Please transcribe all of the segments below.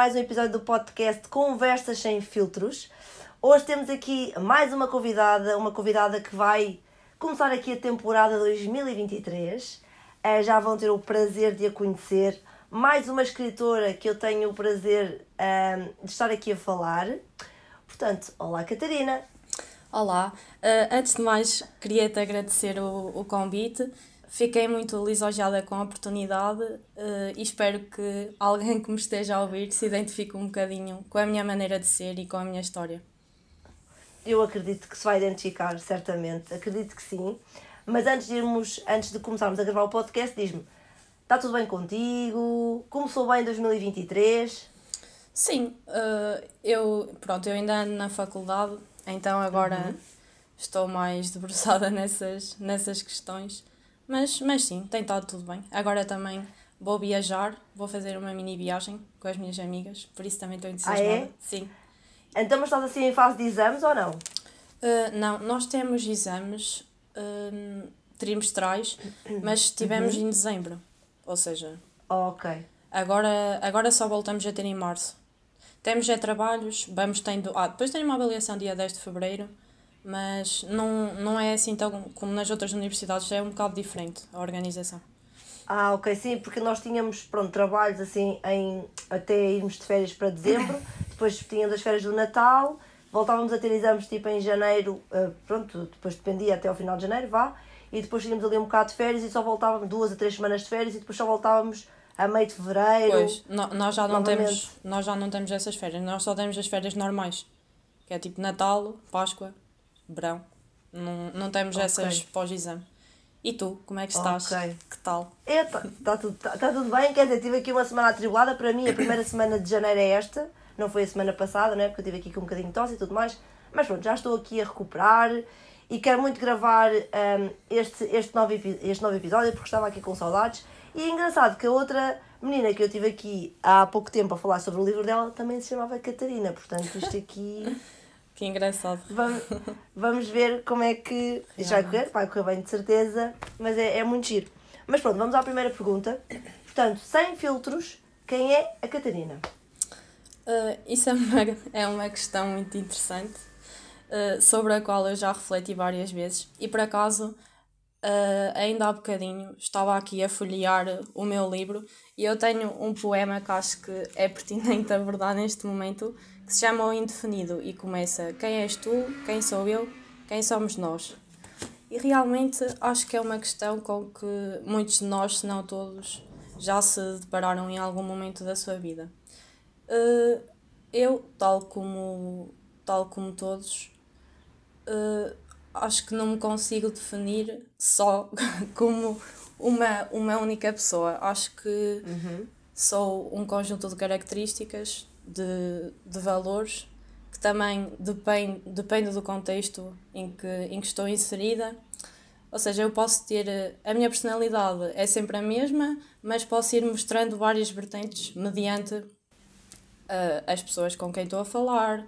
mais um episódio do podcast Conversas Sem Filtros. Hoje temos aqui mais uma convidada, uma convidada que vai começar aqui a temporada 2023. Eh, já vão ter o prazer de a conhecer. Mais uma escritora que eu tenho o prazer ehm, de estar aqui a falar. Portanto, olá Catarina. Olá, uh, antes de mais queria-te agradecer o convite Fiquei muito lisonjeada com a oportunidade uh, e espero que alguém que me esteja a ouvir se identifique um bocadinho com a minha maneira de ser e com a minha história. Eu acredito que se vai identificar, certamente. Acredito que sim. Mas antes de, irmos, antes de começarmos a gravar o podcast, diz-me: está tudo bem contigo? Começou bem 2023? Sim, uh, eu, pronto, eu ainda ando na faculdade, então agora uhum. estou mais debruçada nessas, nessas questões. Mas, mas sim, tem estado tudo bem. Agora também vou viajar, vou fazer uma mini viagem com as minhas amigas, por isso também estou entusiasmada. Ah, é? Sim. Então, mas estás assim em fase de exames ou não? Uh, não, nós temos exames uh, trimestrais, mas tivemos uhum. em dezembro. Ou seja. ok. Agora, agora só voltamos a ter em março. Temos já trabalhos, vamos tendo. Ah, depois tem uma avaliação dia 10 de fevereiro mas não, não é assim tão como nas outras universidades, é um bocado diferente a organização. Ah, ok, sim, porque nós tínhamos, pronto, trabalhos assim em, até irmos de férias para dezembro, depois tínhamos as férias do Natal, voltávamos a ter exames tipo em janeiro, uh, pronto, depois dependia até ao final de janeiro, vá, e depois tínhamos ali um bocado de férias e só voltávamos duas a três semanas de férias e depois só voltávamos a meio de fevereiro. Pois, no, nós, já não temos, nós já não temos essas férias, nós só temos as férias normais, que é tipo Natal, Páscoa, verão. Não, não temos okay. essas pós-exame. E tu, como é que estás? Okay. Que tal? Está tá tudo, tá, tá tudo bem, quer dizer, tive aqui uma semana atribulada. Para mim, a primeira semana de janeiro é esta, não foi a semana passada, né? porque eu tive aqui com um bocadinho de tosse e tudo mais. Mas pronto, já estou aqui a recuperar e quero muito gravar um, este, este, novo, este novo episódio porque estava aqui com saudades. E é engraçado que a outra menina que eu tive aqui há pouco tempo a falar sobre o livro dela também se chamava Catarina, portanto, isto aqui. Que engraçado. Vamos, vamos ver como é que. Isto vai correr, vai correr bem de certeza, mas é, é muito giro. Mas pronto, vamos à primeira pergunta. Portanto, sem filtros, quem é a Catarina? Uh, isso é uma, é uma questão muito interessante, uh, sobre a qual eu já refleti várias vezes. E por acaso, uh, ainda há bocadinho, estava aqui a folhear o meu livro e eu tenho um poema que acho que é pertinente abordar neste momento, que se chama O Indefinido e começa Quem és tu? Quem sou eu? Quem somos nós? E realmente acho que é uma questão com que muitos de nós, se não todos, já se depararam em algum momento da sua vida. Eh, eu, tal como, tal como todos, eh, acho que não me consigo definir só como uma, uma única pessoa. Acho que uhum. sou um conjunto de características de, de valores que também depende, depende do contexto em que, em que estou inserida. Ou seja, eu posso ter. A minha personalidade é sempre a mesma, mas posso ir mostrando várias vertentes mediante uh, as pessoas com quem estou a falar,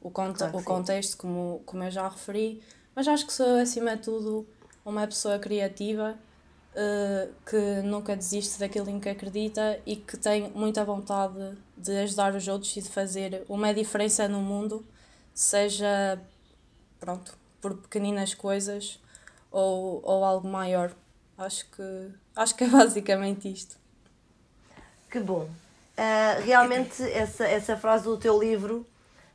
o, conte claro o contexto, como, como eu já referi. Mas acho que sou, acima de tudo, uma pessoa criativa uh, que nunca desiste daquilo em que acredita e que tem muita vontade de ajudar os outros e de fazer uma diferença no mundo, seja pronto, por pequeninas coisas ou, ou algo maior. Acho que, acho que é basicamente isto. Que bom. Uh, realmente essa, essa frase do teu livro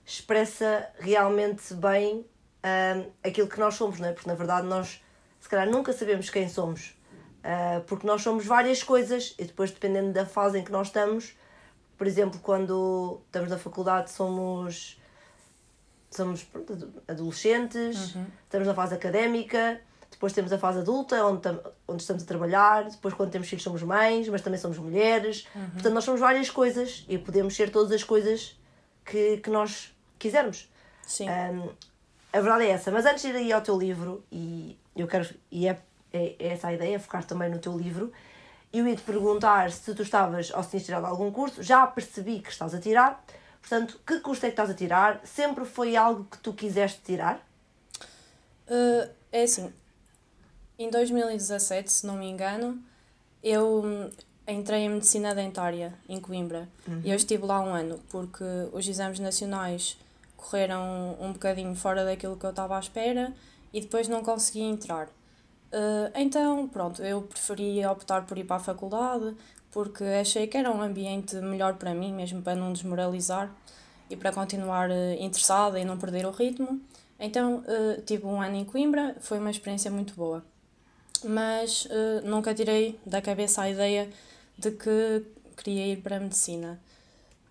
expressa realmente bem uh, aquilo que nós somos, não é? Porque na verdade nós se calhar nunca sabemos quem somos. Uh, porque nós somos várias coisas e depois, dependendo da fase em que nós estamos, por exemplo, quando estamos na faculdade, somos, somos pronto, adolescentes, uhum. estamos na fase académica, depois temos a fase adulta, onde, onde estamos a trabalhar, depois, quando temos filhos, somos mães, mas também somos mulheres. Uhum. Portanto, nós somos várias coisas e podemos ser todas as coisas que, que nós quisermos. Sim. Um, a verdade é essa. Mas antes de ir aí ao teu livro, e eu quero. E é é, é essa a ideia, focar também no teu livro. Eu ia te perguntar se tu estavas ou se tinhas tirado algum curso, já percebi que estás a tirar, portanto, que curso é que estás a tirar? Sempre foi algo que tu quiseste tirar? Uh, é assim, em 2017, se não me engano, eu, entrei em Medicina Dentária, em Coimbra, uhum. e eu estive lá um ano, porque os exames nacionais correram um bocadinho fora daquilo que eu estava à espera e depois não consegui entrar. Uh, então, pronto, eu preferi optar por ir para a faculdade porque achei que era um ambiente melhor para mim, mesmo para não desmoralizar e para continuar uh, interessada e não perder o ritmo. Então, uh, tive um ano em Coimbra, foi uma experiência muito boa. Mas nunca tirei da cabeça a ideia de que queria ir para a medicina.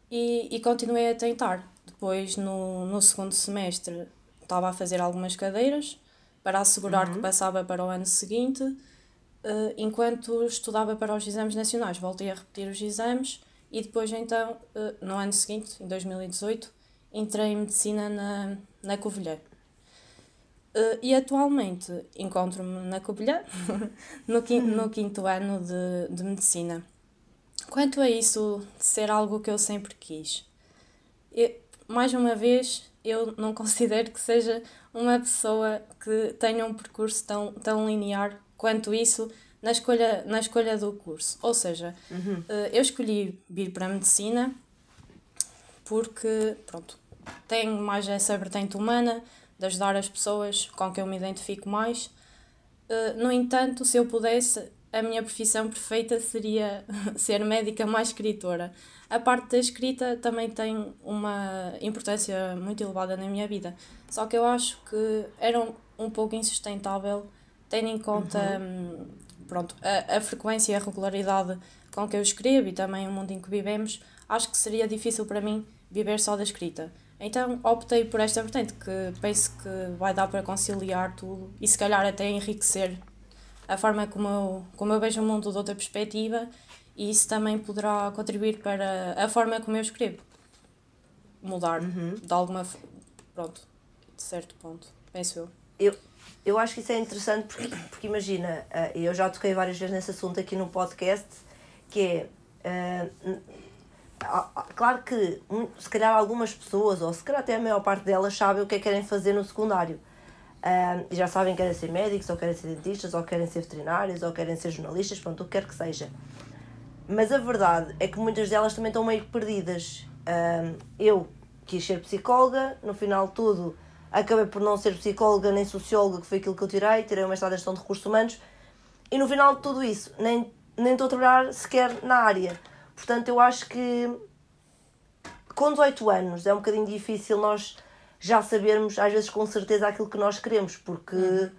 E, e continuei a tentar. Depois, no, no segundo semestre, estava a fazer algumas cadeiras para assegurar uhum. que passava para o ano seguinte. Uh, enquanto estudava para os exames nacionais, voltei a repetir os exames e depois, então, uh, no ano seguinte, em 2018, entrei em medicina na, na Covilhã. Uh, e atualmente encontro-me na Covilhã, no, quinto, no quinto ano de, de medicina. Quanto a isso de ser algo que eu sempre quis, eu, mais uma vez, eu não considero que seja uma pessoa que tenha um percurso tão, tão linear quanto isso na escolha, na escolha do curso. Ou seja, uhum. eu escolhi vir para a medicina porque, pronto, tenho mais essa vertente humana de ajudar as pessoas com que eu me identifico mais. Eh, no entanto, se eu pudesse, a minha profissão perfeita seria ser médica mais escritora. A parte da escrita também tem uma importância muito elevada na minha vida. Só que eu acho que era um, um pouco insustentável, tendo em conta uhum. Hum, pronto, a, a frequência e a regularidade com que eu escrevo e também o mundo em que vivemos. Acho que seria difícil para mim viver só da escrita. Então optei por esta vertente, que penso que vai dar para conciliar tudo e se calhar até enriquecer a forma como eu, como eu vejo o mundo de outra perspectiva e isso também poderá contribuir para a forma como eu escrevo. Mudar uhum. de alguma pronto, de certo ponto, penso eu. Eu, eu acho que isso é interessante porque, porque imagina, eh, eu já toquei várias vezes nesse assunto aqui no podcast, que é. Uh, claro que se calhar algumas pessoas, ou se calhar até a maior parte delas, sabem o que é que querem fazer no secundário. Uh, já sabem que querem ser médicos, ou querem ser dentistas, ou querem ser veterinários, ou querem ser jornalistas, pronto, o que quer que seja. Mas a verdade é que muitas delas também estão meio perdidas. Uh, eu quis ser psicóloga, no final tudo acabei por não ser psicóloga nem socióloga, que foi aquilo que eu tirei, tirei uma estrada de gestão de recursos humanos, e no final de tudo isso, nem, nem estou a trabalhar sequer na área. Portanto, eu acho que com 18 anos é um bocadinho difícil nós já sabermos, às vezes com certeza, aquilo que nós queremos, porque uhum.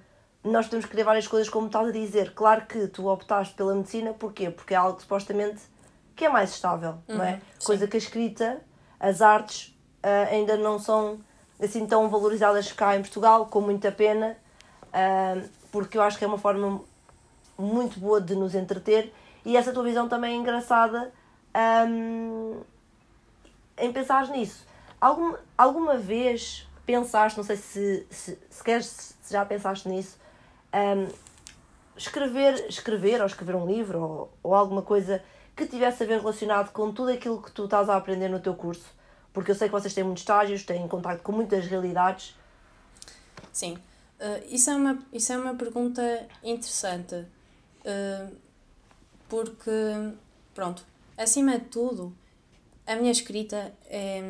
nós temos que querer várias coisas, como estás a dizer. Claro que tu optaste pela medicina, porquê? Porque é algo supostamente que é mais estável, uhum. não é? Uhum. Coisa que a escrita, as artes uh, ainda não são assim tão valorizadas cá em Portugal, com muita pena, uh, porque eu acho que é uma forma muito boa de nos entreter e essa tua visão também é engraçada um, em pensar nisso. Algum, alguma vez pensaste, não sei se, se, queres, se já pensaste nisso, um, escrever, escrever ou escrever um livro ou, ou alguma coisa que tivesse a ver relacionado com tudo aquilo que tu estás a aprender no teu curso? Porque eu sei que vocês têm muitos estágios, têm contato com muitas realidades. Sim, uh, isso, é uma, isso é uma pergunta interessante. Uh, porque, pronto, acima de tudo, a minha escrita é,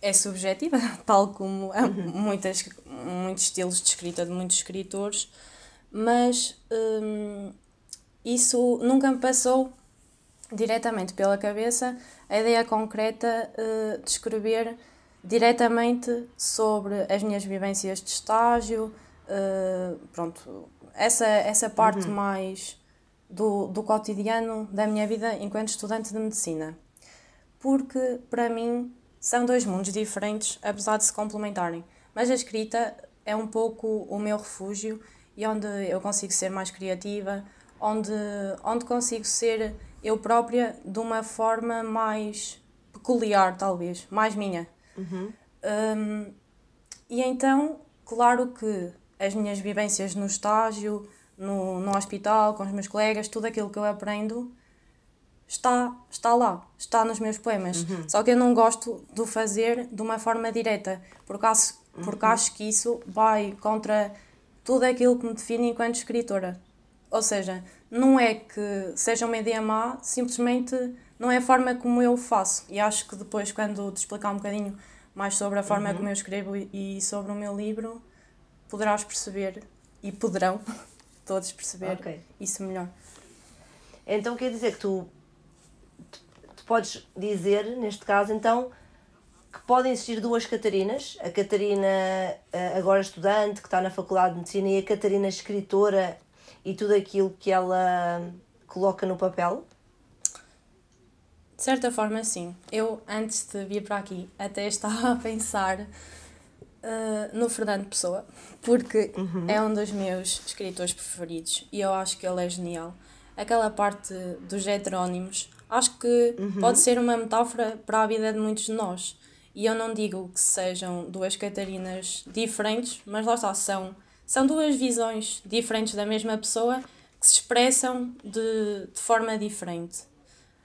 é subjetiva, tal como uhum. muitas, muitos estilos de escrita de muitos escritores, mas hum, isso nunca me passou diretamente pela cabeça a ideia concreta uh, de escrever diretamente sobre as minhas vivências de estágio, uh, pronto, essa, essa parte uhum. mais do, do cotidiano da minha vida enquanto estudante de medicina porque para mim são dois mundos diferentes, apesar de se complementarem. Mas a escrita é um pouco o meu refúgio e onde eu consigo ser mais criativa, onde, onde consigo ser eu própria de uma forma mais peculiar, talvez, mais minha. Uhum. Um, e então, claro que as minhas vivências no estágio, no, no hospital, com os meus colegas, tudo aquilo que eu aprendo está, está lá, está nos meus poemas. Uhum. Só que eu não gosto de o fazer de uma forma direta, porque acho, porque uhum. acho que isso vai contra tudo aquilo que me define enquanto escritora. Ou seja, não é que seja uma ideia má, simplesmente não é a forma como eu faço. E acho que depois, quando te explicar um bocadinho mais sobre a forma uhum. como eu escrevo e sobre o meu livro, poderás perceber e poderão todos perceber okay. isso melhor. Então quer dizer que tu, tu podes dizer, neste caso, então, que podem existir duas Catarinas, a Catarina eh, agora estudante, que está na Faculdade de Medicina, e a Catarina escritora e tudo aquilo que ela coloca no papel? De certa forma, sim. Eu, antes de vir para aqui, até estava a pensar uh, no Fernando Pessoa, porque uhum. é um dos meus escritores preferidos e eu acho que ele é genial. Aquela parte dos heterónimos, acho que uhum. pode ser uma metáfora para a vida de muitos de nós. E eu não digo que sejam duas Catarinas diferentes, mas lá está, são são duas visões diferentes da mesma pessoa que se expressam de, de forma diferente.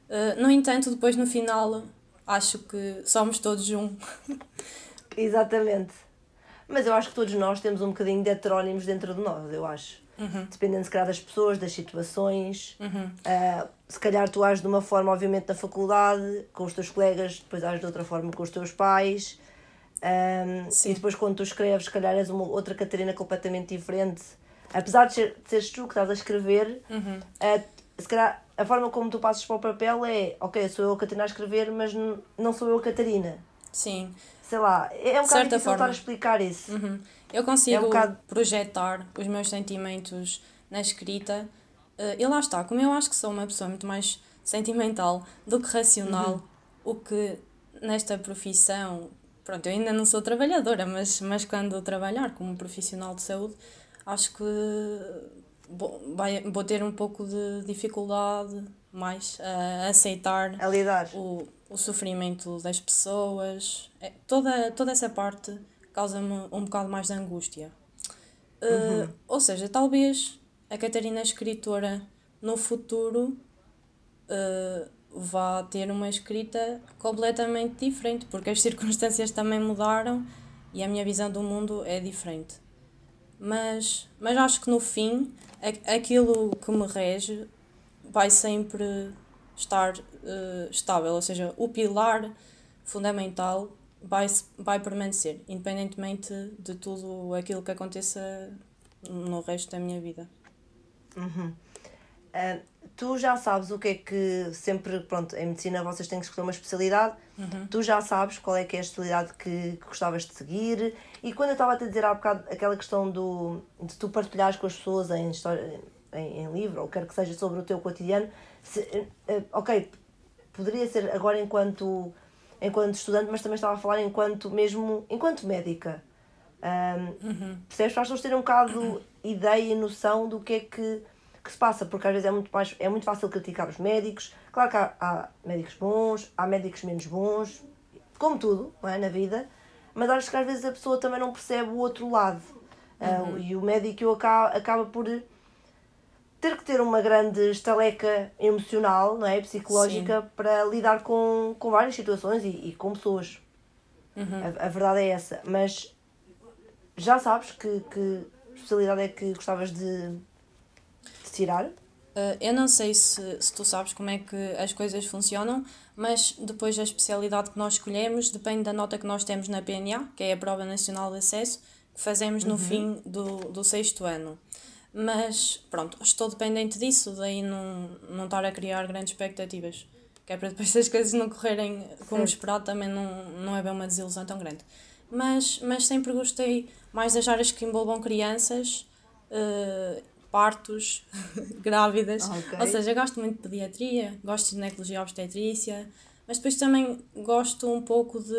Uh, no entanto, depois no final, acho que somos todos um. Exatamente. Mas eu acho que todos nós temos um bocadinho de heterónimos dentro de nós, eu acho. Uhum. Dependendo, se calhar, das pessoas, das situações. Uhum. Uh, se calhar tu ages de uma forma, obviamente, na faculdade, com os teus colegas, depois ages de outra forma com os teus pais. Um, e depois quando tu escreves, se calhar és uma outra Catarina completamente diferente. Apesar de, ser, de seres tu que estás a escrever, uhum. uh, se calhar a forma como tu passas para o papel é ok, sou eu a Catarina a escrever, mas não sou eu a Catarina. Sim. Sei lá, é um bocado difícil forma. estar a explicar isso. Uhum. Eu consigo é um bocado... projetar os meus sentimentos na escrita. Uh, e lá está, como eu acho que sou uma pessoa muito mais sentimental do que racional, uhum. o que nesta profissão pronto, eu ainda não sou trabalhadora, mas, mas quando trabalhar como profissional de saúde, acho que vou, vai, vou ter um pouco de dificuldade mais a aceitar a lidar. O, o sofrimento das pessoas. É, toda, toda essa parte causa-me um bocado mais de angústia. Uh, uhum. Ou seja, talvez a Catarina escritora no futuro uh, vá ter uma escrita completamente diferente, porque as circunstâncias também mudaram e a minha visão do mundo é diferente. Mas, mas acho que no fim, aquilo que me rege vai sempre estar uh, estável, ou seja, o pilar fundamental vai, vai permanecer, independentemente de tudo aquilo que aconteça no resto da minha vida. Uhum. Uh, tu já sabes o que é que sempre, pronto, em medicina vocês têm que escolher uma especialidade, uhum. tu já sabes qual é que é a especialidade que, que gostavas de seguir e quando eu estava a te dizer há bocado aquela questão do, de tu partilhares com as pessoas em, história, em, em livro ou quer que seja sobre o teu cotidiano, se, uh, ok, poderia ser agora enquanto, enquanto estudante, mas também estava a falar enquanto mesmo, enquanto médica. Um, uhum. Percebes? Pessoas terem um bocado ideia e noção do que é que que se passa, porque às vezes é muito, mais, é muito fácil criticar os médicos. Claro que há, há médicos bons, há médicos menos bons, como tudo é, na vida, mas acho que às vezes a pessoa também não percebe o outro lado. Ah, uhum. Uh, e o médico acaba, acaba por ter que ter uma grande estaleca emocional, não é? psicológica, Sim. para lidar com, com várias situações e, e com pessoas. Uhum. A, a, verdade é essa. Mas já sabes que, que especialidade é que gostavas de, tirar? Uh, eu não sei se, se tu sabes como é que as coisas funcionam, mas depois a especialidade que nós escolhemos depende da nota que nós temos na PNA, que é a Prova Nacional de Acesso, que fazemos no uhum. fim do, do sexto ano. Mas pronto, estou dependente disso, daí não, não estar a criar grandes expectativas. Que é para depois as coisas não correrem como certo. esperado, também não, não é bem uma desilusão tão grande. Mas, mas sempre gostei mais das áreas que envolvam crianças. Uh, partos, grávidas. Okay. Ou seja, gosto muito de pediatria, gosto de ginecologia obstetrícia, mas depois também gosto um pouco de,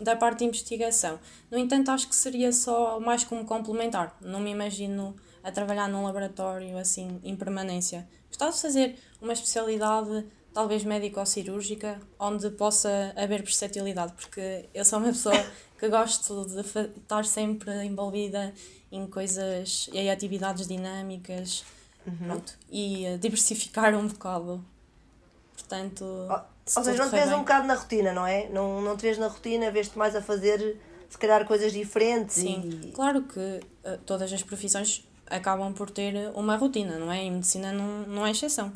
da parte de investigação. No entanto, acho que seria só mais como complementar. Não me imagino a trabalhar num laboratório assim em permanência. Gostava de fazer uma especialidade, talvez médico ou cirúrgica, onde possa haver versatilidade, porque eu sou uma pessoa que gosto de estar sempre envolvida em coisas e atividades dinâmicas uhum. pronto, e uh, diversificar um bocado. Portanto. Oh, ou seja, não te vês bem. um bocado na rotina, não é? Não, não te vês na rotina, vês-te mais a fazer se calhar coisas diferentes. Sim, e... claro que uh, todas as profissões acabam por ter uma rotina, não é? E medicina não, não é exceção.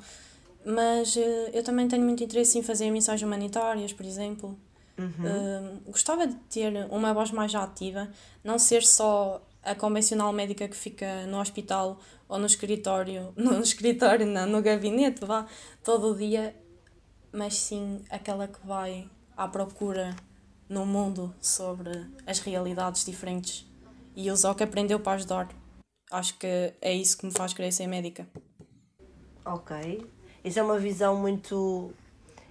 Mas uh, eu também tenho muito interesse em fazer missões humanitárias, por exemplo. Uhum. Uh, gostava de ter uma voz mais ativa, não ser só a convencional médica que fica no hospital ou no escritório, no escritório não, no gabinete, vá, todo o dia, mas sim aquela que vai à procura no mundo sobre as realidades diferentes e usa o que aprendeu para ajudar. Acho que é isso que me faz querer ser médica. Ok. Isso é uma visão muito.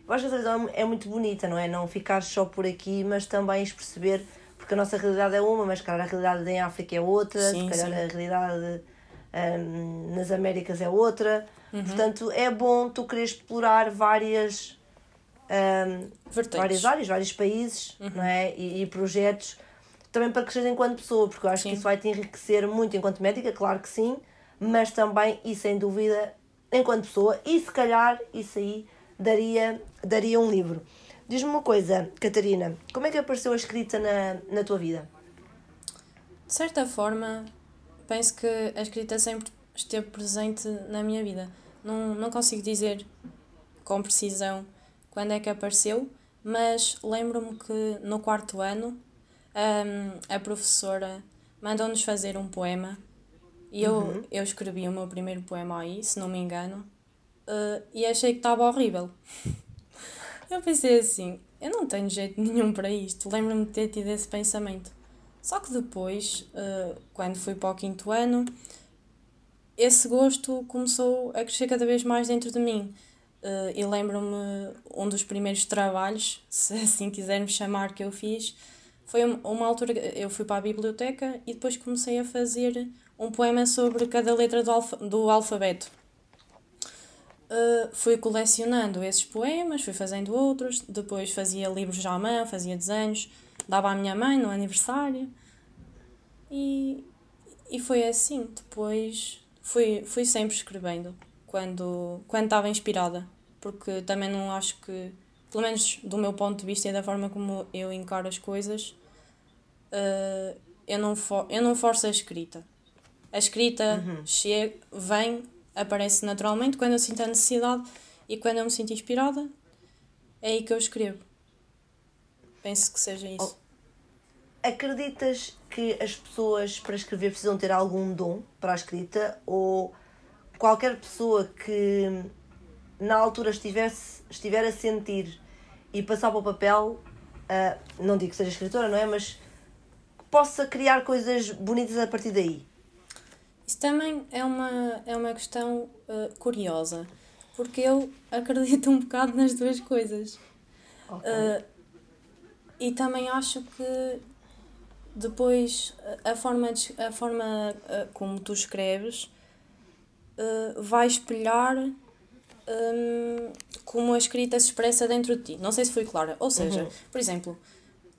Eu acho que essa visão é muito bonita, não é? Não ficar só por aqui, mas também perceber, porque a nossa realidade é uma, mas calhar a realidade em África é outra, sim, se calhar sim. a realidade um, nas Américas é outra. Uhum. Portanto, é bom tu querer explorar várias, um, várias áreas, vários países uhum. não é? E, e, projetos também para crescer enquanto pessoa, porque eu acho sim. que isso vai te enriquecer muito enquanto médica, claro que sim, mas também e sem dúvida enquanto pessoa, e se calhar isso aí daria, daria um livro. Diz-me uma coisa, Catarina, como é que apareceu a escrita na, na tua vida? De certa forma, penso que a escrita sempre esteve presente na minha vida. Não, não consigo dizer com precisão quando é que apareceu, mas lembro-me que no quarto ano um, a professora mandou-nos fazer um poema e eu, uhum. eu escrevi o meu primeiro poema aí, se não me engano, uh, e achei que estava horrível. eu pensei assim, eu não tenho jeito nenhum para isto. Lembro-me de ter tido esse pensamento. Só que depois, uh, quando fui para o quinto ano, esse gosto começou a crescer cada vez mais dentro de mim. Uh, e lembro-me um dos primeiros trabalhos, se assim quisermos chamar, que eu fiz, foi uma altura eu fui para a biblioteca e depois comecei a fazer um poema sobre cada letra do, alfa, do alfabeto. Uh, fui colecionando esses poemas, fui fazendo outros, depois fazia livros à mão, fazia desenhos, dava à minha mãe no aniversário e, e foi assim. Depois fui, fui sempre escrevendo quando, quando estava inspirada, porque também não acho que, pelo menos do meu ponto de vista e da forma como eu encaro as coisas, uh, eu, não for, eu não forço a escrita. A escrita uhum. chega, vem, aparece naturalmente quando eu sinto a necessidade e quando eu me sinto inspirada, é aí que eu escrevo. Penso que seja isso. Acreditas que as pessoas para escrever precisam ter algum dom para a escrita ou qualquer pessoa que na altura estivesse, estiver a sentir e passar para o papel, uh, não digo que seja escritora, não é? Mas que possa criar coisas bonitas a partir daí. Isso também é uma, é uma questão uh, curiosa, porque eu acredito um bocado nas duas coisas. Okay. Uh, e também acho que depois a forma, de, a forma uh, como tu escreves vai espelhar um, como a escrita se expressa dentro de ti. Não sei se foi clara. Ou seja, uhum. por exemplo,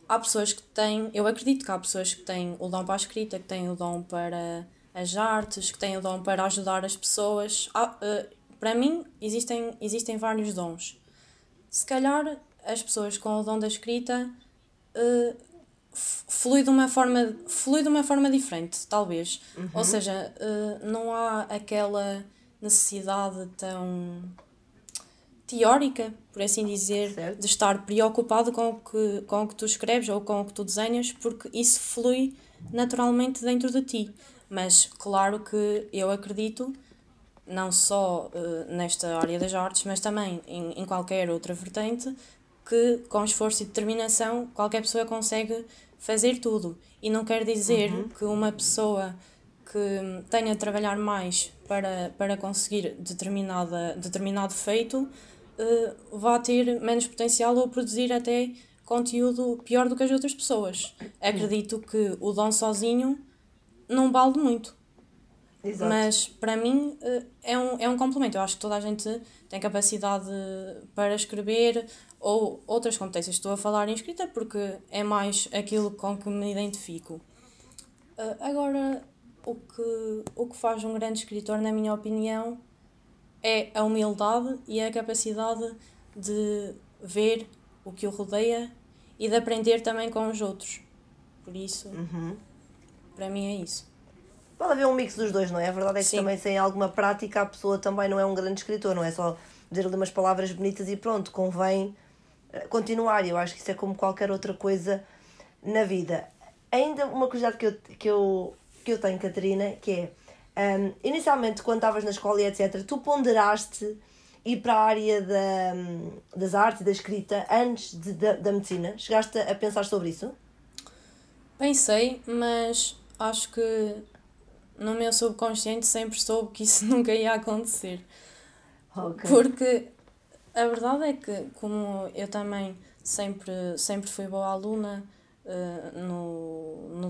há pessoas que têm, eu acredito que há pessoas que têm o dom para a escrita, que têm o dom para as artes, que têm o dom para ajudar as pessoas. Ah, uh, para mim, existem, existem vários dons. Se calhar as pessoas com o dom da escrita uh, flui, de uma forma, flui de uma forma diferente, talvez. Uhum. Ou seja, uh, não há aquela necessidade tão teórica, por assim dizer, certo. de estar preocupado com o, que, com o que tu escreves ou com o que tu desenhas, porque isso flui naturalmente dentro de ti. Mas claro que eu acredito, não só uh, nesta área das artes, mas também em, em qualquer outra vertente, que com esforço e determinação qualquer pessoa consegue fazer tudo. E não quer dizer uhum. que uma pessoa que tenha de trabalhar mais para, para conseguir determinada, determinado feito uh, vá ter menos potencial ou produzir até conteúdo pior do que as outras pessoas. Acredito que o dom sozinho não vale muito. Exato. Mas para mim eh, é um, é um complemento. Eu acho que toda a gente tem capacidade para escrever ou outras competências. Estou a falar em escrita porque é mais aquilo com que me identifico. Eh, agora, o que, o que faz um grande escritor, na minha opinião, é a humildade e a capacidade de ver o que o rodeia e de aprender também com os outros. Por isso. Uhum para mim é isso. Pode haver um mix dos dois, não é? A verdade é que Sim. também sem alguma prática a pessoa também não é um grande escritor, não é só dizer ali umas palavras bonitas e pronto, convém eh, continuar. Eu acho que isso é como qualquer outra coisa na vida. Ainda uma curiosidade que eu, que eu, que eu tenho, Catarina, que é hum, inicialmente quando estavas na escola e etc., tu ponderaste ir para a área da, das artes e da escrita antes de, da, da medicina? Chegaste a pensar sobre isso? Pensei, mas acho que no meu subconsciente sempre soube que isso nunca ia acontecer. Ok. Porque a verdade é que, como eu também sempre, sempre fui boa aluna eh, no, no,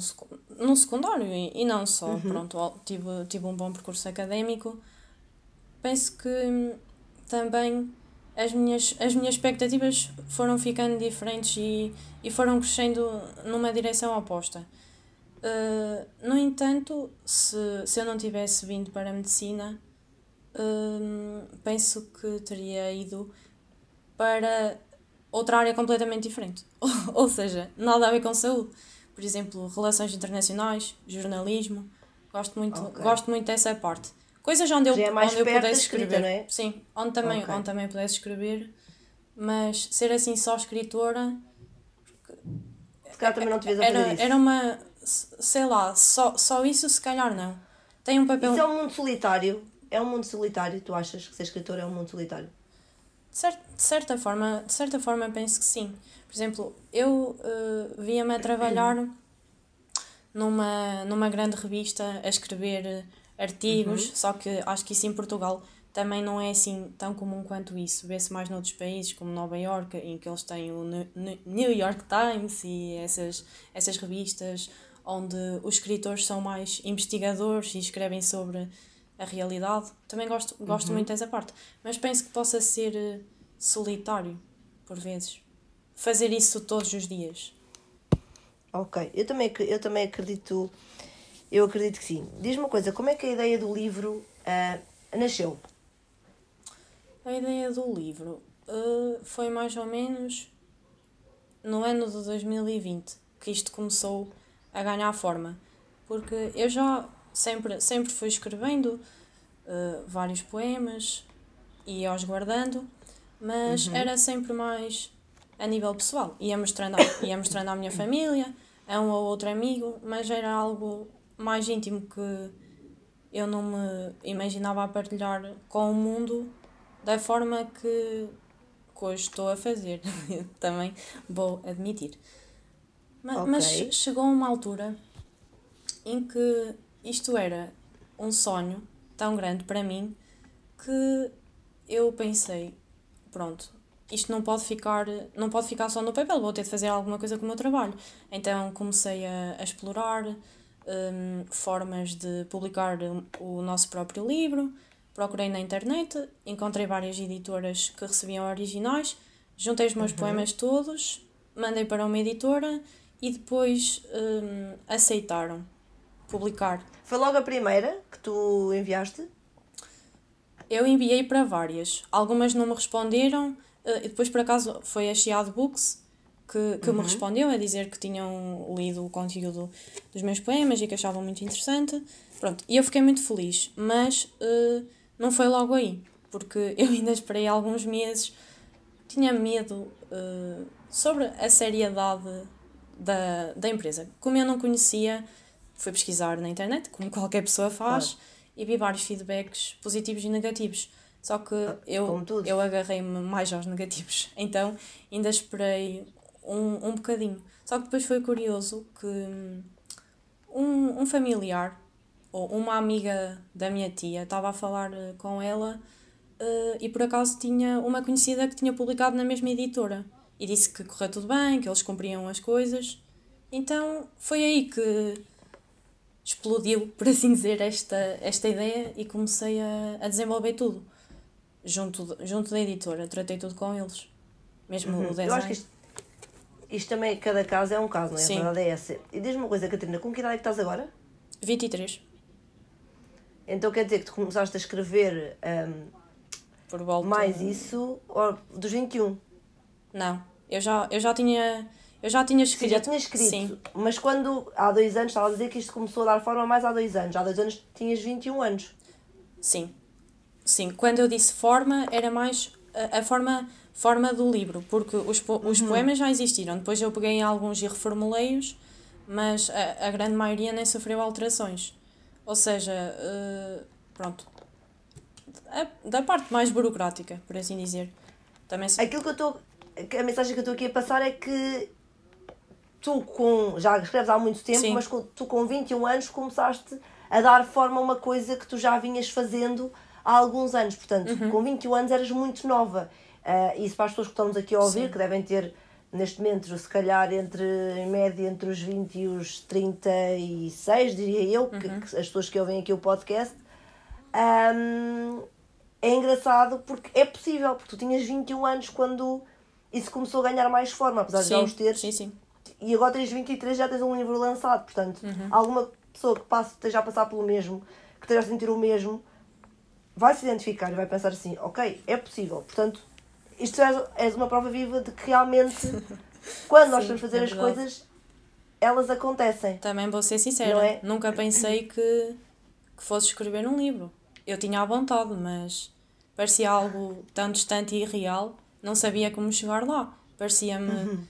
no secundário e, e não só, pronto, al- tive, tive um bom percurso académico, penso que também as minhas, as minhas expectativas foram ficando diferentes e, e foram crescendo numa direção oposta. Eh, no entanto, se, se eu não tivesse vindo para a medicina, hum, penso que teria ido para outra área completamente diferente. Ou seja, nada a ver com saúde. Por exemplo, relações internacionais, jornalismo. Gosto muito, Ok. gosto muito dessa parte. Coisas onde eu, é onde eu pudesse escrita, escrever. é? Sim, onde também, Ok. onde também pudesse escrever. Mas ser assim só escritora Se calhar também não te vês a era, era uma. Sei lá, só, só isso se calhar não. Tem um papel. Isso é um mundo solitário. É um mundo solitário. Tu achas que ser escritor é um mundo solitário? De, cer- de certa forma, de certa forma penso que sim. Por exemplo, eu eh, via-me a trabalhar numa, numa grande revista a escrever artigos, só que acho que isso em Portugal também não é assim tão comum quanto isso. Vê-se mais noutros países, como Nova York, em que eles têm o Ne- Ne- New York Times e essas, essas revistas onde os escritores são mais investigadores e escrevem sobre a realidade. Também gosto, gosto muito dessa parte. Mas penso que possa ser eh, solitário, por vezes. Fazer isso todos os dias. Ok. Eu também, eu também acredito. Eu acredito que sim. Diz-me uma coisa. Como é que a ideia do livro ah, nasceu? A ideia do livro eh, foi mais ou menos no ano de 2020 que isto começou a ganhar forma. Porque eu já sempre, sempre fui escrevendo eh, vários poemas e ia-os guardando, mas era sempre mais a nível pessoal. Ia mostrando, ia mostrando à minha família, a um ou outro amigo, mas era algo mais íntimo que eu não me imaginava a partilhar com o mundo da forma que, que hoje estou a fazer. Também vou admitir. Ma- Ok. Mas chegou uma altura em que isto era um sonho tão grande para mim que eu pensei, pronto, isto não pode ficar, não pode ficar só no papel, vou ter de fazer alguma coisa com o meu trabalho. Então comecei a, a explorar hum, formas de publicar o nosso próprio livro, procurei na internet, encontrei várias editoras que recebiam originais, juntei os meus poemas todos, mandei para uma editora e depois hum, aceitaram publicar. Foi logo a primeira que tu enviaste? Eu enviei para várias. Algumas não me responderam. eh, e depois, por acaso, foi a Chiado Books que, que me respondeu a dizer que tinham lido o conteúdo dos meus poemas e que achavam muito interessante. Pronto, e eu fiquei muito feliz. Mas eh, não foi logo aí, porque eu ainda esperei alguns meses. Tinha medo eh, sobre a seriedade da, da empresa. Como eu não conhecia, fui pesquisar na internet, como qualquer pessoa faz, e vi vários feedbacks positivos e negativos. Só que eu, como tudo. eu agarrei-me mais aos negativos. Então ainda esperei um, um bocadinho. Só que depois foi curioso que hum, um, um familiar ou uma amiga da minha tia estava a falar eh, com ela eh, e por acaso tinha uma conhecida que tinha publicado na mesma editora e disse que correu tudo bem, que eles cumpriam as coisas. Então foi aí que explodiu, por assim dizer, esta, esta ideia e comecei a, a desenvolver tudo junto, junto da editora. Tratei tudo com eles, mesmo o design. Eu acho que isto, isto também, cada caso é um caso, não é? Sim. A verdade é essa. E diz-me uma coisa, Catarina, com que idade é que estás agora? 23, Então quer dizer que tu começaste a escrever volta. mais isso ó, dos 21. Não, eu já, eu já tinha. Eu já tinha escrito. Sim, já tinha escrito. Sim. Mas quando, há dois anos, estava a dizer que isto começou a dar forma mais há dois anos. Há dois anos tinhas 21 anos. Sim. Sim. Quando eu disse forma, era mais a, a forma, forma do livro, porque os, po os uhum. poemas já existiram. Depois eu peguei alguns e reformulei-os, mas a, a grande maioria nem sofreu alterações. Ou seja, uh, pronto. A, da parte mais burocrática, por assim dizer. Também se... Aquilo que eu estou. A mensagem que eu estou aqui a passar é que tu com, já escreves há muito tempo, Sim. mas com, tu com 21 anos começaste a dar forma a uma coisa que tu já vinhas fazendo há alguns anos. Portanto, uhum. com 21 anos eras muito nova. Uh, isso para as pessoas que estamos aqui a ouvir, Sim. que devem ter neste momento, se calhar, entre, em média, entre os 20 e os 36, diria eu, uhum. que, que, as pessoas que ouvem aqui o podcast. Um, é engraçado porque é possível, porque tu tinhas 21 anos quando isso começou a ganhar mais forma, apesar sim, de já os teres. Sim, sim e agora tens 23 já tens um livro lançado. Portanto, uhum. alguma pessoa que passe, esteja a passar pelo mesmo, que esteja a sentir o mesmo, vai se identificar e vai pensar assim: ok, é possível. Portanto, isto é, é uma prova viva de que realmente, quando nós estamos a fazer é as coisas, elas acontecem. Também vou ser sincera, é? nunca pensei que, que fosse escrever um livro. Eu tinha a vontade, mas parecia algo tão distante e irreal, não sabia como chegar lá. Parecia-me. Uhum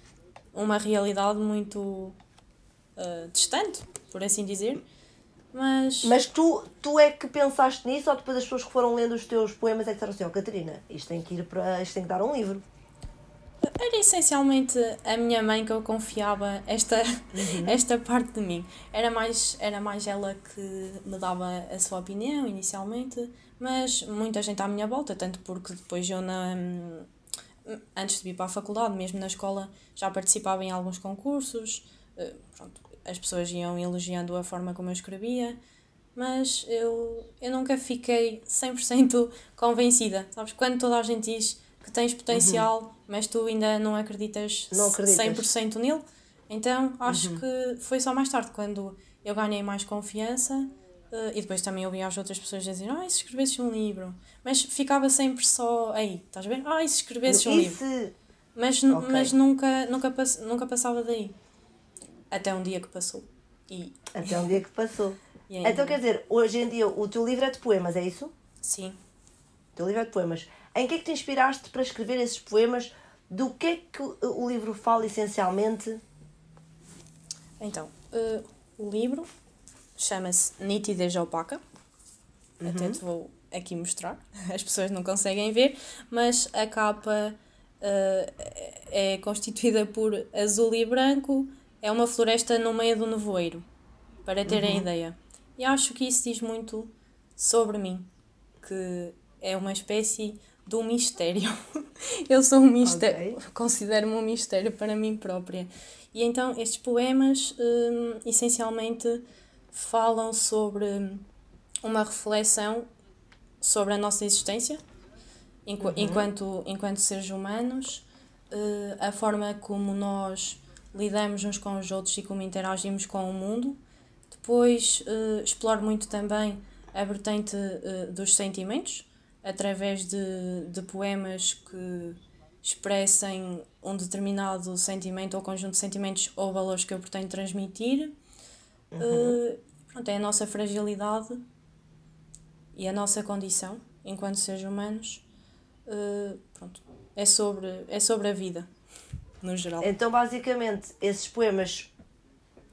uma realidade muito uh, distante, por assim dizer. Mas... Mas tu, tu é que pensaste nisso ou depois as pessoas que foram lendo os teus poemas é que disseram assim, oh, Catarina, isto tem que ir para. isto tem que dar um livro. Era essencialmente a minha mãe que eu confiava esta, uhum. esta parte de mim. Era mais, era mais ela que me dava a sua opinião inicialmente, mas muita gente à minha volta, tanto porque depois eu na, antes de vir para a faculdade, mesmo na escola, já participava em alguns concursos. Eh, pronto, as pessoas iam elogiando a forma como eu escrevia, mas eu, eu nunca fiquei 100% convencida. Sabes, quando toda a gente diz que tens potencial, uhum. mas tu ainda não acreditas, não acreditas 100% nele, então acho uhum. que foi só mais tarde, quando eu ganhei mais confiança Uh, e depois também ouvia as outras pessoas dizer, ah, e se escrevesses um livro? Mas ficava sempre só aí, estás a ver? Ah, e se escrevesses um livro? Mas, okay. mas nunca, nunca, pass nunca passava daí. Até um dia que passou. E... Até um dia que passou. então quer dizer, hoje em dia o teu livro é de poemas, é isso? Sim. O teu livro é de poemas. Em que é que te inspiraste para escrever esses poemas? Do que é que o livro fala essencialmente? Então, uh, o livro chama-se Nitidez Opaca. Uhum. Até te vou aqui mostrar. As pessoas não conseguem ver, mas a capa uh, é constituída por azul e branco. É uma floresta no meio do nevoeiro, para terem uhum. ideia. E acho que isso diz muito sobre mim, que é uma espécie de um mistério. Eu sou um mistério, okay. considero-me um mistério para mim própria. E então estes poemas, um, essencialmente, falam sobre uma reflexão sobre a nossa existência enqu uhum. enquanto, enquanto seres humanos, uh, a forma como nós lidamos uns com os outros e como interagimos com o mundo. Depois, uh, exploro muito também a vertente uh, dos sentimentos, através de, de poemas que expressem um determinado sentimento ou conjunto de sentimentos ou valores que eu pretendo transmitir. Uhum. Uh, pronto, é a nossa fragilidade e a nossa condição enquanto seres humanos. Uh, pronto, é sobre, é sobre a vida, no geral. Então, basicamente, esses poemas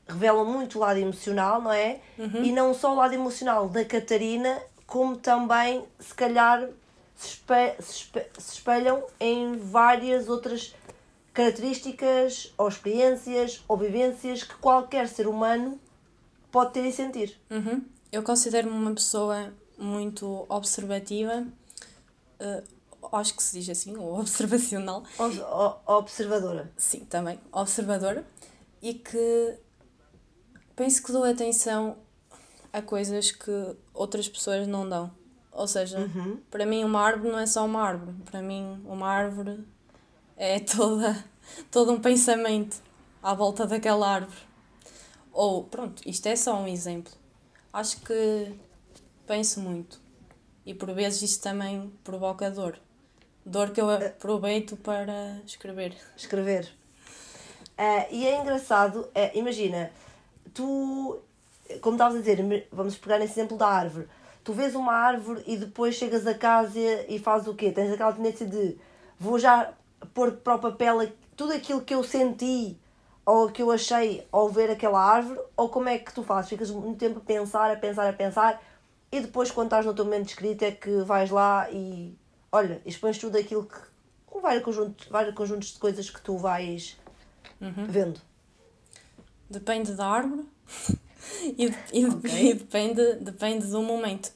revelam muito o lado emocional, não é? Uhum. E não só o lado emocional da Catarina, como também, se calhar, se, espe se espelham em várias outras características ou experiências ou vivências que qualquer ser humano pode ter e sentir. Uhum. Eu considero-me uma pessoa muito observativa, uh, acho que se diz assim, ou observacional. O, observadora. Sim, também, observadora, e que penso que dou atenção a coisas que outras pessoas não dão. Ou seja, uhum. para mim uma árvore não é só uma árvore, para mim uma árvore é toda, todo um pensamento à volta daquela árvore. Ou, pronto, isto é só um exemplo. Acho que penso muito. E por vezes isso também provoca dor. Dor que eu aproveito para escrever. Escrever. Uh, e é engraçado, é, imagina, tu, como estavas a dizer, vamos pegar nesse exemplo da árvore. Tu vês uma árvore e depois chegas a casa e fazes o quê? Tens aquela tendência de vou já pôr para o papel tudo aquilo que eu senti ou que eu achei ao ver aquela árvore, ou como é que tu fazes? Ficas muito tempo a pensar, a pensar, a pensar, e depois, quando estás no teu momento de escrita, é que vais lá e olha, expões tudo aquilo que. com vários conjuntos, vários conjuntos de coisas que tu vais uhum. vendo. Depende da árvore e, e, okay. e, depende, depende do momento.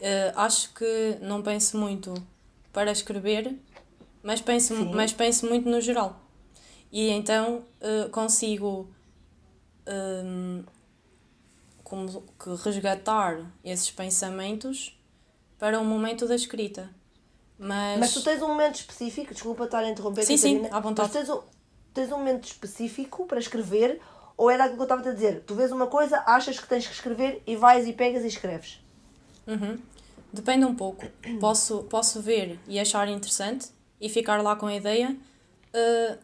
Uh, acho que não penso muito para escrever, mas penso, mas penso muito no geral. E então uh, consigo um, como que resgatar esses pensamentos para o momento da escrita. Mas, mas tu tens um momento específico, desculpa estar a interromper, sim, sim, à vontade. Mas tens um, tens um momento específico para escrever ou é daquilo que eu estava a dizer? Tu vês uma coisa, achas que tens que escrever e vais e pegas e escreves? Uhum. Depende um pouco. Posso, posso ver e achar interessante e ficar lá com a ideia. Uh,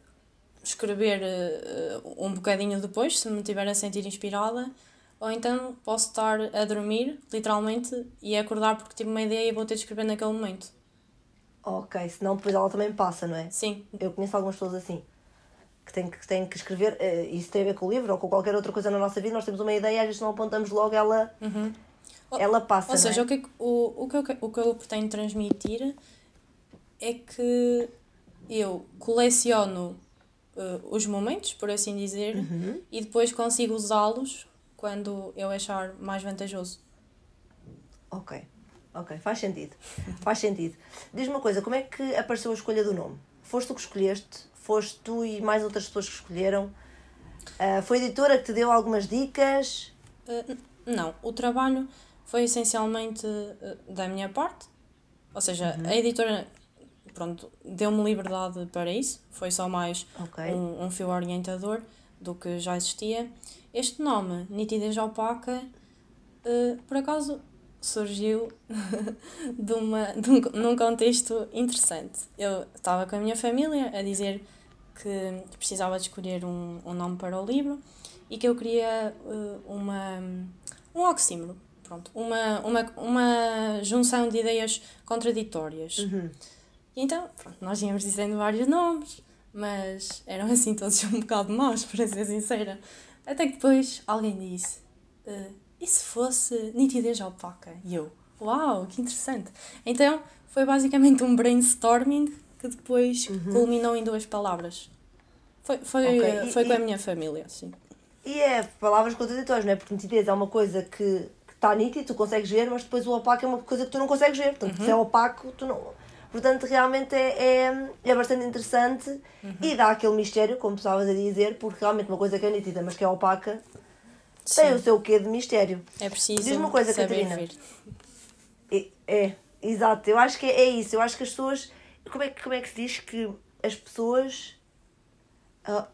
escrever uh, um bocadinho depois, se me estiver a sentir inspirada, ou então posso estar a dormir, literalmente, e acordar porque tive uma ideia e vou ter de escrever naquele momento. Ok, senão depois ela também passa, não é? Sim. Eu conheço algumas pessoas assim, que têm que, têm que escrever, uh, isso tem a ver com o livro ou com qualquer outra coisa na nossa vida, nós temos uma ideia e às vezes não apontamos logo, ela, uhum. ela passa. Ou seja, é? o, que, o, o, que eu, o que eu pretendo transmitir é que eu coleciono uh, os momentos, por assim dizer, uhum. e depois consigo usá-los quando eu achar mais vantajoso. Ok, ok, faz sentido. faz sentido. Diz-me uma coisa, como é que apareceu a escolha do nome? Foste tu que escolheste? Foste tu e mais outras pessoas que escolheram? Uh, foi a editora que te deu algumas dicas? Uh, não, o trabalho foi essencialmente da minha parte. Ou seja, uhum. a editora pronto, deu-me liberdade para isso, foi só mais okay. um, um fio orientador do que já existia. Este nome, Nitidez Opaca, uh, por acaso surgiu de uma, de um, num contexto interessante. Eu estava com a minha família a dizer que precisava de escolher um, um nome para o livro e que eu queria uh, uma, um oxímoro, pronto, uma, uma, uma junção de ideias contraditórias. Uhum. E então, pronto, nós íamos dizendo vários nomes, mas eram assim todos um bocado maus, para ser sincera. Até que depois alguém disse: uh, e se fosse nitidez opaca? E eu: Uau, que interessante! Então foi basicamente um brainstorming que depois uhum. culminou em duas palavras. Foi, foi, okay. foi e, com a minha família, sim. E é palavras contraditórias, não é? Porque nitidez é uma coisa que está nítida, tu consegues ver, mas depois o opaco é uma coisa que tu não consegues ver. Portanto, uhum. se é opaco, tu não Portanto, realmente é, é, é bastante interessante uhum. e dá aquele mistério, como estavas a dizer, porque realmente uma coisa que é nítida, mas que é opaca, Sim. tem o seu quê de mistério. É preciso Diz uma coisa, Catarina. É, é, exato. Eu acho que é, é, isso. Eu acho que as pessoas. Como é, como é que se diz que as pessoas. Uh,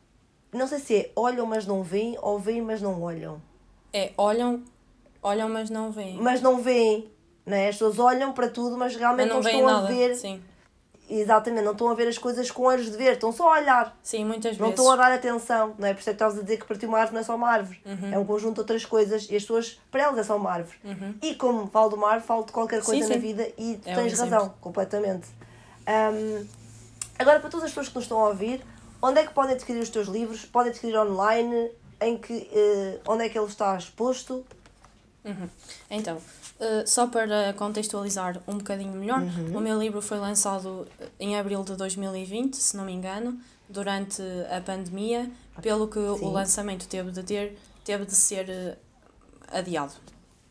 não sei se é olham, mas não veem, ou veem, mas não olham. É, olham, olham, mas não veem. Mas não veem. Né? As pessoas olham para tudo, mas realmente mas não, não estão nada. a ver. Sim. Exatamente, não estão a ver as coisas com olhos de ver, estão só a olhar. Sim, muitas não vezes. Não estão a dar atenção, não é? Por isso é que estavas a dizer que partir uma árvore não é só uma árvore, uhum. é um conjunto de outras coisas e as pessoas, para elas é só uma árvore. Uhum. E como falo do mar, falo de qualquer coisa sim, sim. na vida e é tens razão, completamente. Um, agora, para todas as pessoas que nos estão a ouvir, onde é que podem adquirir os teus livros? Podem adquirir online? Em que, uh, onde é que ele está exposto? Uhum. Então, uh, só para contextualizar um bocadinho melhor, uhum. o meu livro foi lançado em abril de 2020, se não me engano, durante a pandemia, pelo que Sim. o lançamento teve de ter, teve de ser uh, adiado.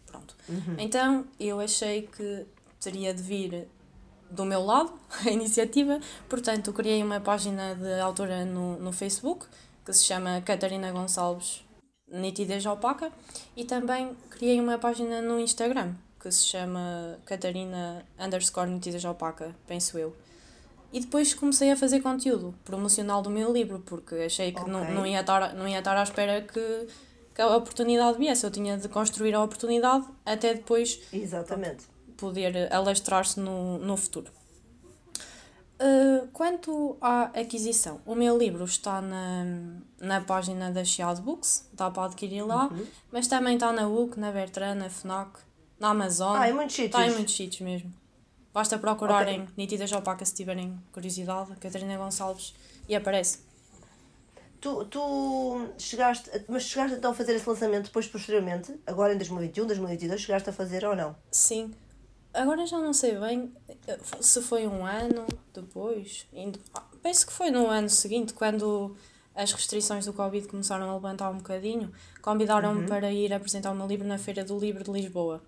Pronto. Uhum. Então, eu achei que teria de vir do meu lado a iniciativa, portanto, criei uma página de autora no, no Facebook que se chama Catarina Gonçalves nitidez opaca e também criei uma página no Instagram que se chama Catarina underscore nitidez opaca, penso eu. E depois comecei a fazer conteúdo promocional do meu livro, porque achei que okay. não, não, ia estar, não ia estar à espera que, que a oportunidade viesse. Eu tinha de construir a oportunidade até depois Exatamente. poder alastrar-se no, no futuro. Uh, quanto à aquisição, o meu livro está na, na página da Chiado Books, dá para adquirir lá, uhum. mas também está na UC, na Bertrand, na FNAC, na Amazon. Ah, em muitos sítios. Está em muitos sítios mesmo. Basta procurarem okay. Opacas se tiverem curiosidade, Catarina Gonçalves, e aparece. Tu, tu chegaste, mas chegaste então a fazer esse lançamento depois, posteriormente, agora em 2021, 2022, chegaste a fazer ou não? Sim, Agora já não sei bem se foi um ano depois. Penso que foi no ano seguinte, quando as restrições do Covid começaram a levantar um bocadinho. Convidaram-me uhum. para ir apresentar o meu livro na Feira do Livro de Lisboa.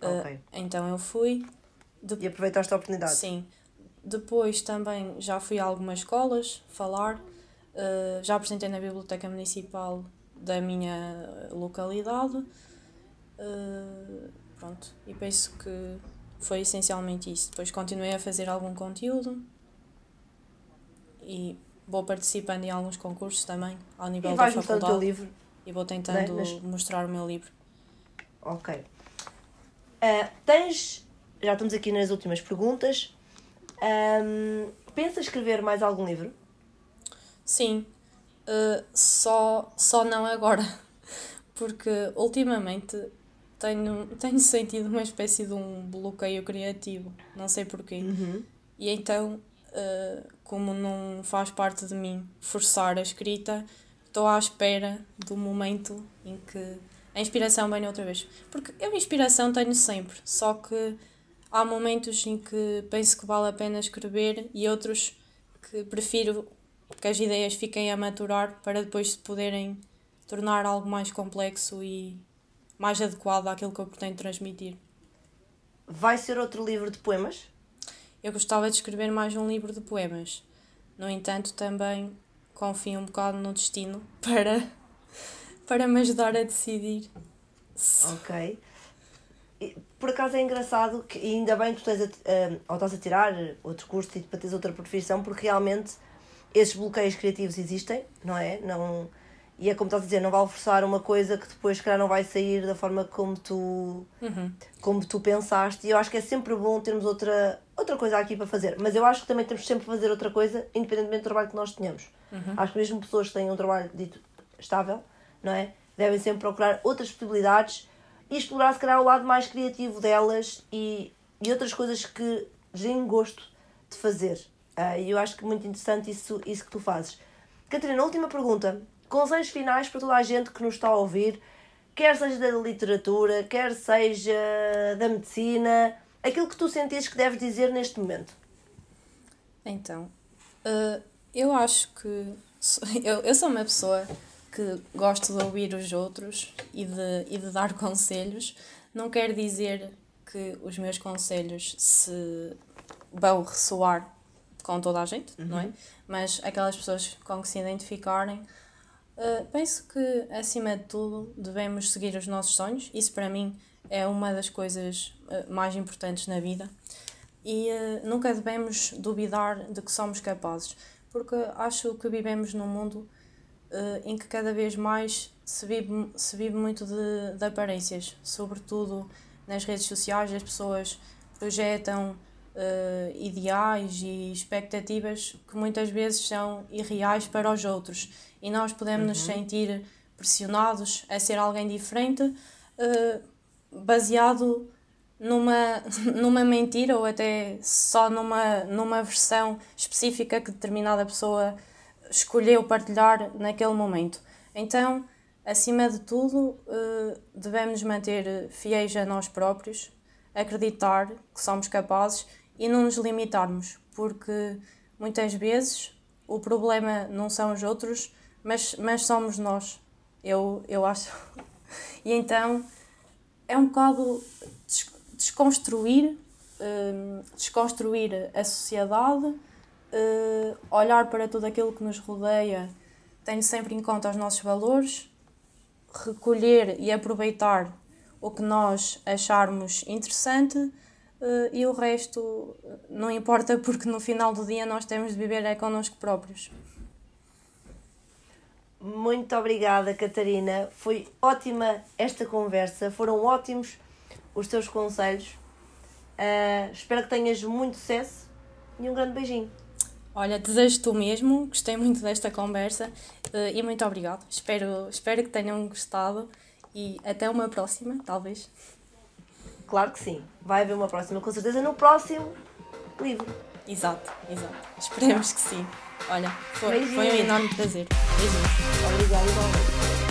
Okay. Uh, então eu fui. De... E aproveitaste a oportunidade? Sim. Depois também já fui a algumas escolas falar. Uh, já apresentei na Biblioteca Municipal da minha localidade. Uh, Pronto, e penso que foi essencialmente isso. Depois continuei a fazer algum conteúdo e vou participando em alguns concursos também, ao nível e da faculdade. O teu livro. E vou tentando Nas... mostrar o meu livro. Ok. Uh, tens, já estamos aqui nas últimas perguntas. Um, pensa escrever mais algum livro? Sim, uh, só, só não agora, porque ultimamente tenho, tenho sentido uma espécie de um bloqueio criativo, não sei porquê. Uhum. E então, uh, como não faz parte de mim forçar a escrita, estou à espera do momento em que a inspiração venha outra vez. Porque eu inspiração tenho sempre, só que há momentos em que penso que vale a pena escrever e outros que prefiro que as ideias fiquem a maturar para depois se poderem tornar algo mais complexo e mais adequado àquilo que eu pretendo transmitir. Vai ser outro livro de poemas? Eu gostava de escrever mais um livro de poemas. No entanto, também confio um bocado no destino para, para me ajudar a decidir. Ok. Por acaso é engraçado que ainda bem que tu tens a, uh, ou estás a tirar outro curso e para teres outra profissão, porque realmente esses bloqueios criativos existem, não é? Não, e é como estás a dizer, não vale forçar uma coisa que depois, calhar, não vai sair da forma como tu, uhum. como tu pensaste. E eu acho que é sempre bom termos outra, outra coisa aqui para fazer. Mas eu acho que também temos sempre fazer outra coisa, independentemente do trabalho que nós tenhamos. Uhum. Acho que mesmo pessoas que têm um trabalho dito estável, não é? Devem sempre procurar outras possibilidades e explorar, se calhar, o lado mais criativo delas e, e outras coisas que têm gosto de fazer. Uh, e eu acho que é muito interessante isso, isso que tu fazes. Catarina, última pergunta conselhos finais para toda a gente que nos está a ouvir, quer seja da literatura, quer seja da medicina, aquilo que tu sentires que deves dizer neste momento. Então, uh, eu acho que eu, eu sou uma pessoa que gosto de ouvir os outros e de, e de dar conselhos. Não quer dizer que os meus conselhos se vão ressoar com toda a gente, uhum. não é? Uhum. Mas aquelas pessoas com que se identificarem, Uh, penso que, acima de tudo, devemos seguir os nossos sonhos. Isso, para mim, é uma das coisas uh, mais importantes na vida. E uh, nunca devemos duvidar de que somos capazes, porque acho que vivemos num mundo em que cada vez mais se vive, se vive muito de, de aparências, sobretudo nas redes sociais, as pessoas projetam ideais e expectativas que muitas vezes são irreais para os outros e nós podemos uhum. nos sentir pressionados a ser alguém diferente uh, baseado numa, numa mentira ou até só numa, numa versão específica que determinada pessoa escolheu partilhar naquele momento. Então, acima de tudo, uh, devemos manter fiéis a nós próprios, acreditar que somos capazes e não nos limitarmos, porque muitas vezes o problema não são os outros, mas, mas somos nós, eu, eu acho. E então é um bocado desconstruir, hum, desconstruir a sociedade, hum, olhar para tudo aquilo que nos rodeia, tendo sempre em conta os nossos valores, recolher e aproveitar o que nós acharmos interessante hum, e o resto não importa porque no final do dia nós temos de viver é connosco próprios. Muito obrigada, Catarina. Foi ótima esta conversa, foram ótimos os teus conselhos. Uh, espero que tenhas muito sucesso e um grande beijinho. Olha, desejo-te o mesmo, gostei muito desta conversa uh, e muito obrigado. Espero, espero que tenham gostado e até uma próxima, talvez. Claro que sim, vai haver uma próxima, com certeza, no próximo livro. Exato, exato. Esperemos que sim. Olha, foi, foi um enorme prazer. Beijinhos. Obrigada, igualmente.